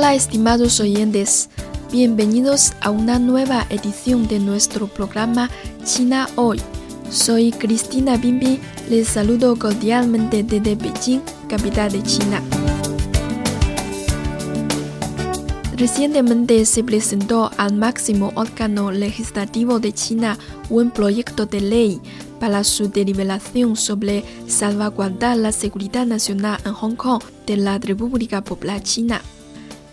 Hola estimados oyentes, bienvenidos a una nueva edición de nuestro programa China Hoy. Soy Cristina Bimbi, les saludo cordialmente desde Beijing, capital de China. Recientemente se presentó al máximo órgano legislativo de China un proyecto de ley para su deliberación sobre salvaguardar la seguridad nacional en Hong Kong de la República Popular China.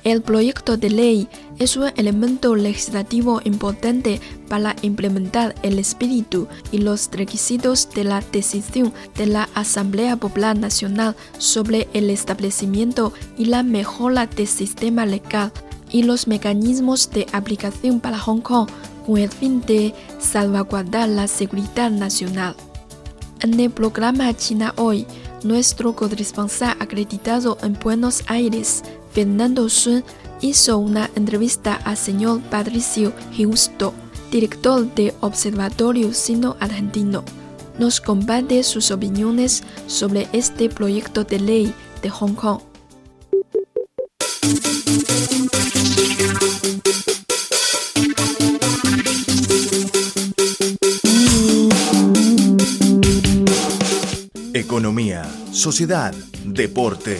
El proyecto de ley es un elemento legislativo importante para implementar el espíritu y los requisitos de la decisión de la Asamblea Popular Nacional sobre el establecimiento y la mejora del sistema legal y los mecanismos de aplicación para Hong Kong con el fin de salvaguardar la seguridad nacional. En el programa China Hoy, nuestro corresponsal acreditado en Buenos Aires, Fernando Sun hizo una entrevista al señor Patricio Giusto, director de Observatorio Sino-Argentino. Nos comparte sus opiniones sobre este proyecto de ley de Hong Kong. Economía, sociedad, deporte,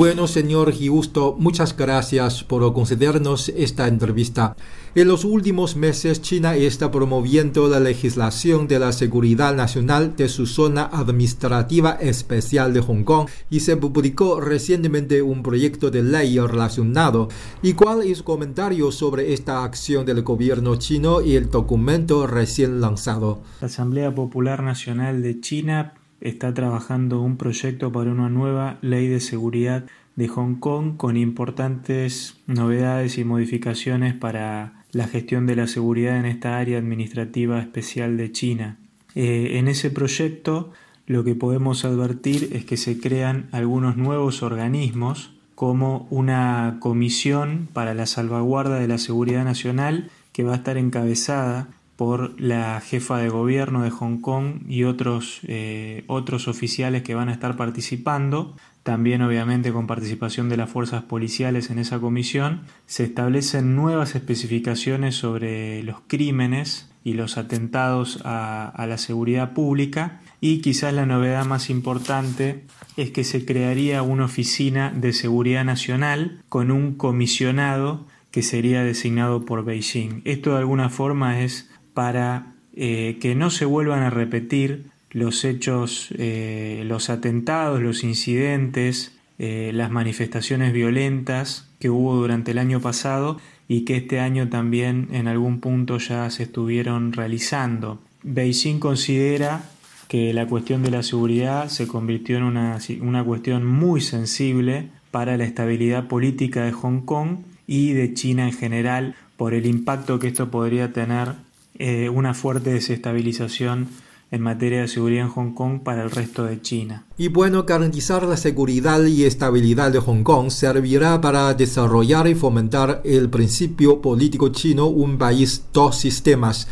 Bueno, señor Giusto, muchas gracias por concedernos esta entrevista. En los últimos meses, China está promoviendo la legislación de la seguridad nacional de su zona administrativa especial de Hong Kong y se publicó recientemente un proyecto de ley relacionado. ¿Y cuál es su comentario sobre esta acción del gobierno chino y el documento recién lanzado? La Asamblea Popular Nacional de China está trabajando un proyecto para una nueva ley de seguridad de Hong Kong con importantes novedades y modificaciones para la gestión de la seguridad en esta área administrativa especial de China. Eh, en ese proyecto lo que podemos advertir es que se crean algunos nuevos organismos como una comisión para la salvaguarda de la seguridad nacional que va a estar encabezada por la jefa de gobierno de Hong Kong y otros, eh, otros oficiales que van a estar participando, también obviamente con participación de las fuerzas policiales en esa comisión, se establecen nuevas especificaciones sobre los crímenes y los atentados a, a la seguridad pública y quizás la novedad más importante es que se crearía una oficina de seguridad nacional con un comisionado que sería designado por Beijing. Esto de alguna forma es para eh, que no se vuelvan a repetir los hechos, eh, los atentados, los incidentes, eh, las manifestaciones violentas que hubo durante el año pasado y que este año también en algún punto ya se estuvieron realizando. Beijing considera que la cuestión de la seguridad se convirtió en una, una cuestión muy sensible para la estabilidad política de Hong Kong y de China en general por el impacto que esto podría tener eh, una fuerte desestabilización en materia de seguridad en Hong Kong para el resto de China. Y bueno, garantizar la seguridad y estabilidad de Hong Kong servirá para desarrollar y fomentar el principio político chino, un país, dos sistemas.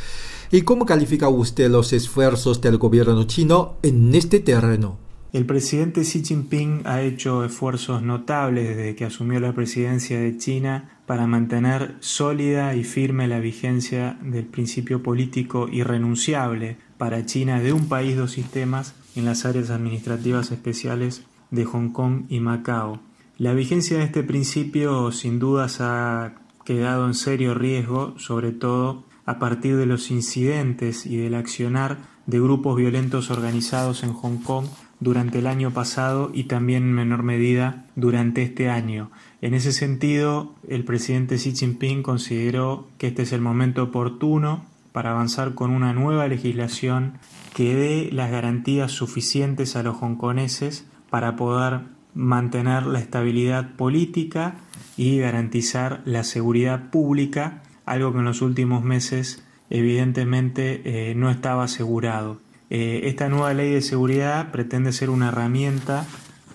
¿Y cómo califica usted los esfuerzos del gobierno chino en este terreno? El presidente Xi Jinping ha hecho esfuerzos notables desde que asumió la presidencia de China para mantener sólida y firme la vigencia del principio político irrenunciable para China de un país dos sistemas en las áreas administrativas especiales de Hong Kong y Macao. La vigencia de este principio sin dudas ha quedado en serio riesgo, sobre todo a partir de los incidentes y del accionar de grupos violentos organizados en Hong Kong durante el año pasado y también en menor medida durante este año. En ese sentido, el presidente Xi Jinping consideró que este es el momento oportuno para avanzar con una nueva legislación que dé las garantías suficientes a los hongkoneses para poder mantener la estabilidad política y garantizar la seguridad pública, algo que en los últimos meses evidentemente eh, no estaba asegurado. Eh, esta nueva ley de seguridad pretende ser una herramienta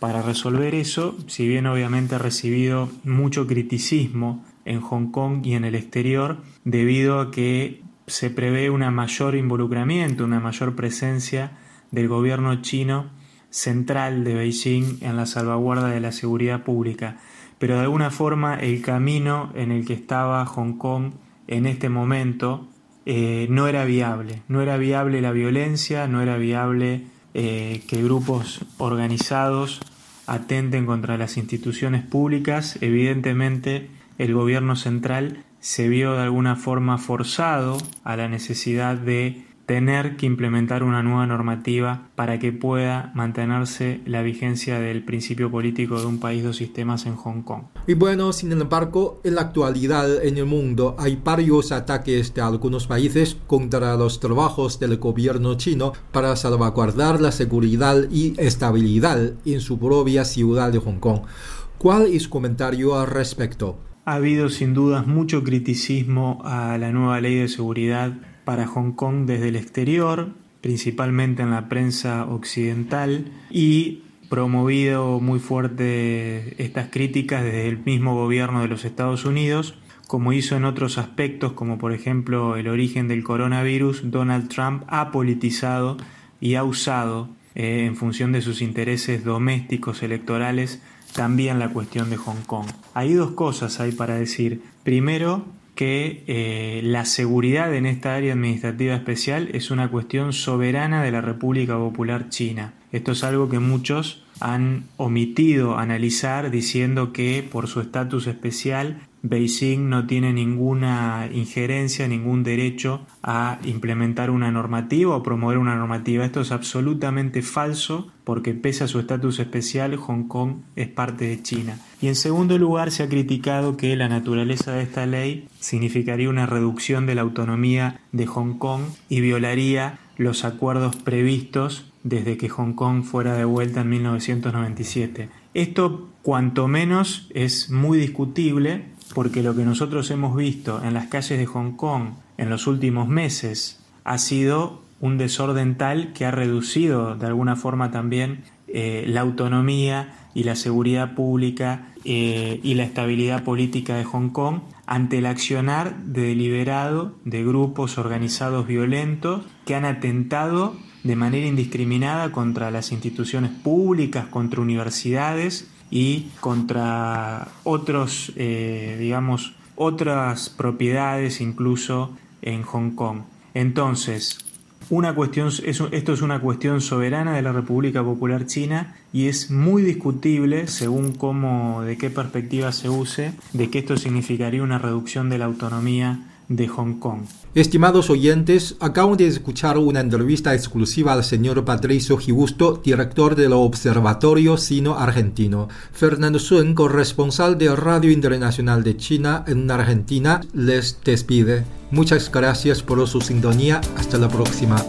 para resolver eso, si bien obviamente ha recibido mucho criticismo en Hong Kong y en el exterior, debido a que se prevé un mayor involucramiento, una mayor presencia del gobierno chino central de Beijing en la salvaguarda de la seguridad pública. Pero de alguna forma el camino en el que estaba Hong Kong en este momento eh, no era viable. No era viable la violencia, no era viable eh, que grupos organizados atenten contra las instituciones públicas. Evidentemente el gobierno central se vio de alguna forma forzado a la necesidad de tener que implementar una nueva normativa para que pueda mantenerse la vigencia del principio político de un país dos sistemas en Hong Kong. Y bueno, sin embargo, en la actualidad en el mundo hay varios ataques de algunos países contra los trabajos del gobierno chino para salvaguardar la seguridad y estabilidad en su propia ciudad de Hong Kong. ¿Cuál es su comentario al respecto? Ha habido sin dudas mucho criticismo a la nueva ley de seguridad para Hong Kong desde el exterior, principalmente en la prensa occidental, y promovido muy fuerte estas críticas desde el mismo gobierno de los Estados Unidos, como hizo en otros aspectos, como por ejemplo el origen del coronavirus, Donald Trump ha politizado y ha usado, eh, en función de sus intereses domésticos electorales, también la cuestión de Hong Kong. Hay dos cosas hay para decir. Primero, que eh, la seguridad en esta área administrativa especial es una cuestión soberana de la República Popular China. Esto es algo que muchos han omitido analizar diciendo que por su estatus especial Beijing no tiene ninguna injerencia, ningún derecho a implementar una normativa o promover una normativa. Esto es absolutamente falso porque pese a su estatus especial, Hong Kong es parte de China. Y en segundo lugar, se ha criticado que la naturaleza de esta ley significaría una reducción de la autonomía de Hong Kong y violaría los acuerdos previstos desde que Hong Kong fuera de vuelta en 1997. Esto cuanto menos es muy discutible porque lo que nosotros hemos visto en las calles de Hong Kong en los últimos meses ha sido un desorden tal que ha reducido de alguna forma también eh, la autonomía y la seguridad pública eh, y la estabilidad política de Hong Kong ante el accionar deliberado de grupos organizados violentos que han atentado de manera indiscriminada contra las instituciones públicas, contra universidades y contra otros, eh, digamos, otras propiedades incluso en Hong Kong. Entonces, una cuestión, esto es una cuestión soberana de la República Popular China y es muy discutible, según cómo, de qué perspectiva se use, de que esto significaría una reducción de la autonomía de Hong Kong. Estimados oyentes, acaban de escuchar una entrevista exclusiva al señor Patricio Gibusto, director del Observatorio Sino Argentino. Fernando Sun, corresponsal de Radio Internacional de China en Argentina, les despide. Muchas gracias por su sintonía. Hasta la próxima.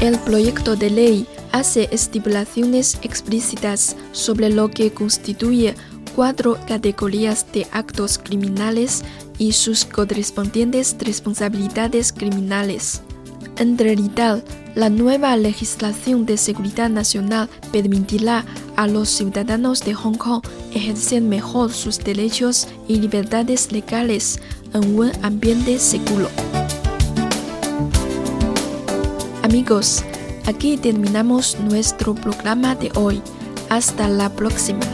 El proyecto de ley hace estipulaciones explícitas sobre lo que constituye cuatro categorías de actos criminales y sus correspondientes responsabilidades criminales. En realidad, La nueva legislación de seguridad nacional permitirá a los ciudadanos de Hong Kong ejercer mejor sus derechos y libertades legales en un ambiente seguro. Amigos, aquí terminamos nuestro programa de hoy. Hasta la próxima.